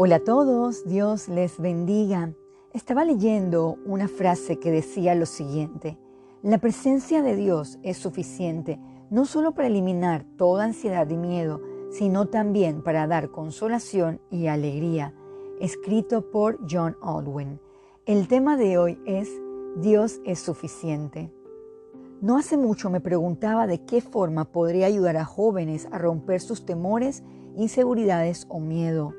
Hola a todos, Dios les bendiga. Estaba leyendo una frase que decía lo siguiente, la presencia de Dios es suficiente no solo para eliminar toda ansiedad y miedo, sino también para dar consolación y alegría, escrito por John Aldwin. El tema de hoy es Dios es suficiente. No hace mucho me preguntaba de qué forma podría ayudar a jóvenes a romper sus temores, inseguridades o miedo.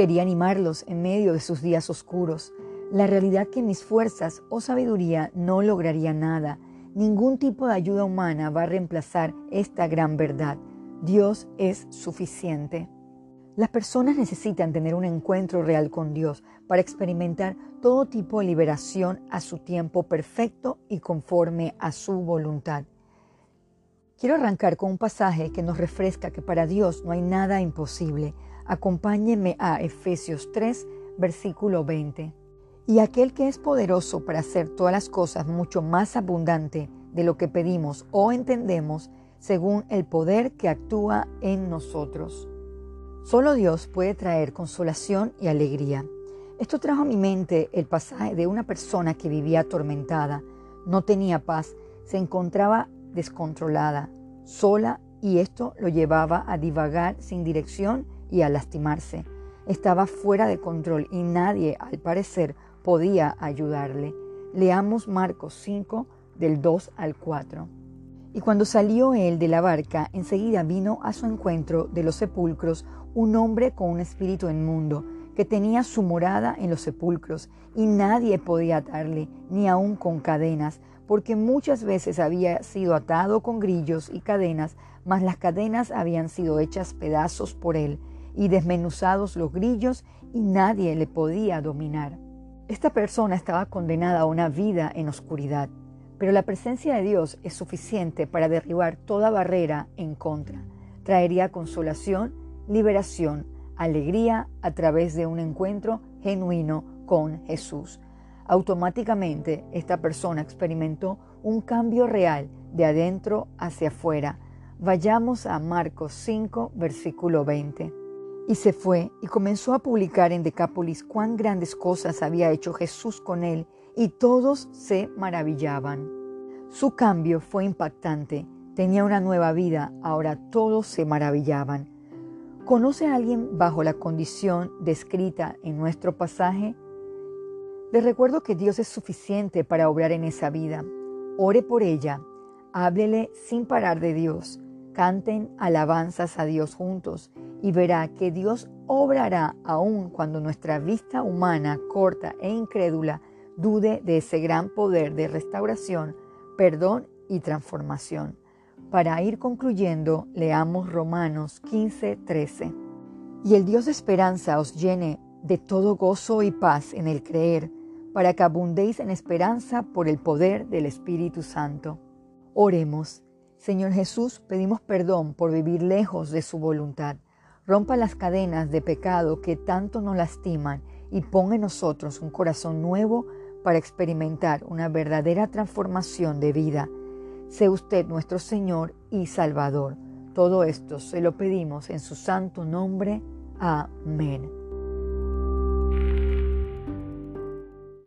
Quería animarlos en medio de sus días oscuros. La realidad que mis fuerzas o sabiduría no lograría nada. Ningún tipo de ayuda humana va a reemplazar esta gran verdad. Dios es suficiente. Las personas necesitan tener un encuentro real con Dios para experimentar todo tipo de liberación a su tiempo perfecto y conforme a su voluntad. Quiero arrancar con un pasaje que nos refresca que para Dios no hay nada imposible. Acompáñenme a Efesios 3, versículo 20. Y aquel que es poderoso para hacer todas las cosas mucho más abundante de lo que pedimos o entendemos, según el poder que actúa en nosotros. Solo Dios puede traer consolación y alegría. Esto trajo a mi mente el pasaje de una persona que vivía atormentada, no tenía paz, se encontraba descontrolada, sola y esto lo llevaba a divagar sin dirección y a lastimarse. Estaba fuera de control y nadie, al parecer, podía ayudarle. Leamos Marcos 5 del 2 al 4. Y cuando salió él de la barca, enseguida vino a su encuentro de los sepulcros un hombre con un espíritu inmundo, que tenía su morada en los sepulcros, y nadie podía atarle, ni aun con cadenas, porque muchas veces había sido atado con grillos y cadenas, mas las cadenas habían sido hechas pedazos por él, y desmenuzados los grillos y nadie le podía dominar. Esta persona estaba condenada a una vida en oscuridad, pero la presencia de Dios es suficiente para derribar toda barrera en contra. Traería consolación, liberación, alegría a través de un encuentro genuino con Jesús. Automáticamente esta persona experimentó un cambio real de adentro hacia afuera. Vayamos a Marcos 5, versículo 20. Y se fue y comenzó a publicar en Decápolis cuán grandes cosas había hecho Jesús con él, y todos se maravillaban. Su cambio fue impactante. Tenía una nueva vida, ahora todos se maravillaban. ¿Conoce a alguien bajo la condición descrita en nuestro pasaje? Les recuerdo que Dios es suficiente para obrar en esa vida. Ore por ella, háblele sin parar de Dios, canten alabanzas a Dios juntos y verá que Dios obrará aun cuando nuestra vista humana, corta e incrédula, dude de ese gran poder de restauración, perdón y transformación. Para ir concluyendo, leamos Romanos 15, 13. Y el Dios de esperanza os llene de todo gozo y paz en el creer, para que abundéis en esperanza por el poder del Espíritu Santo. Oremos. Señor Jesús, pedimos perdón por vivir lejos de su voluntad rompa las cadenas de pecado que tanto nos lastiman y ponga en nosotros un corazón nuevo para experimentar una verdadera transformación de vida. Sé usted nuestro Señor y Salvador. Todo esto se lo pedimos en su santo nombre. Amén.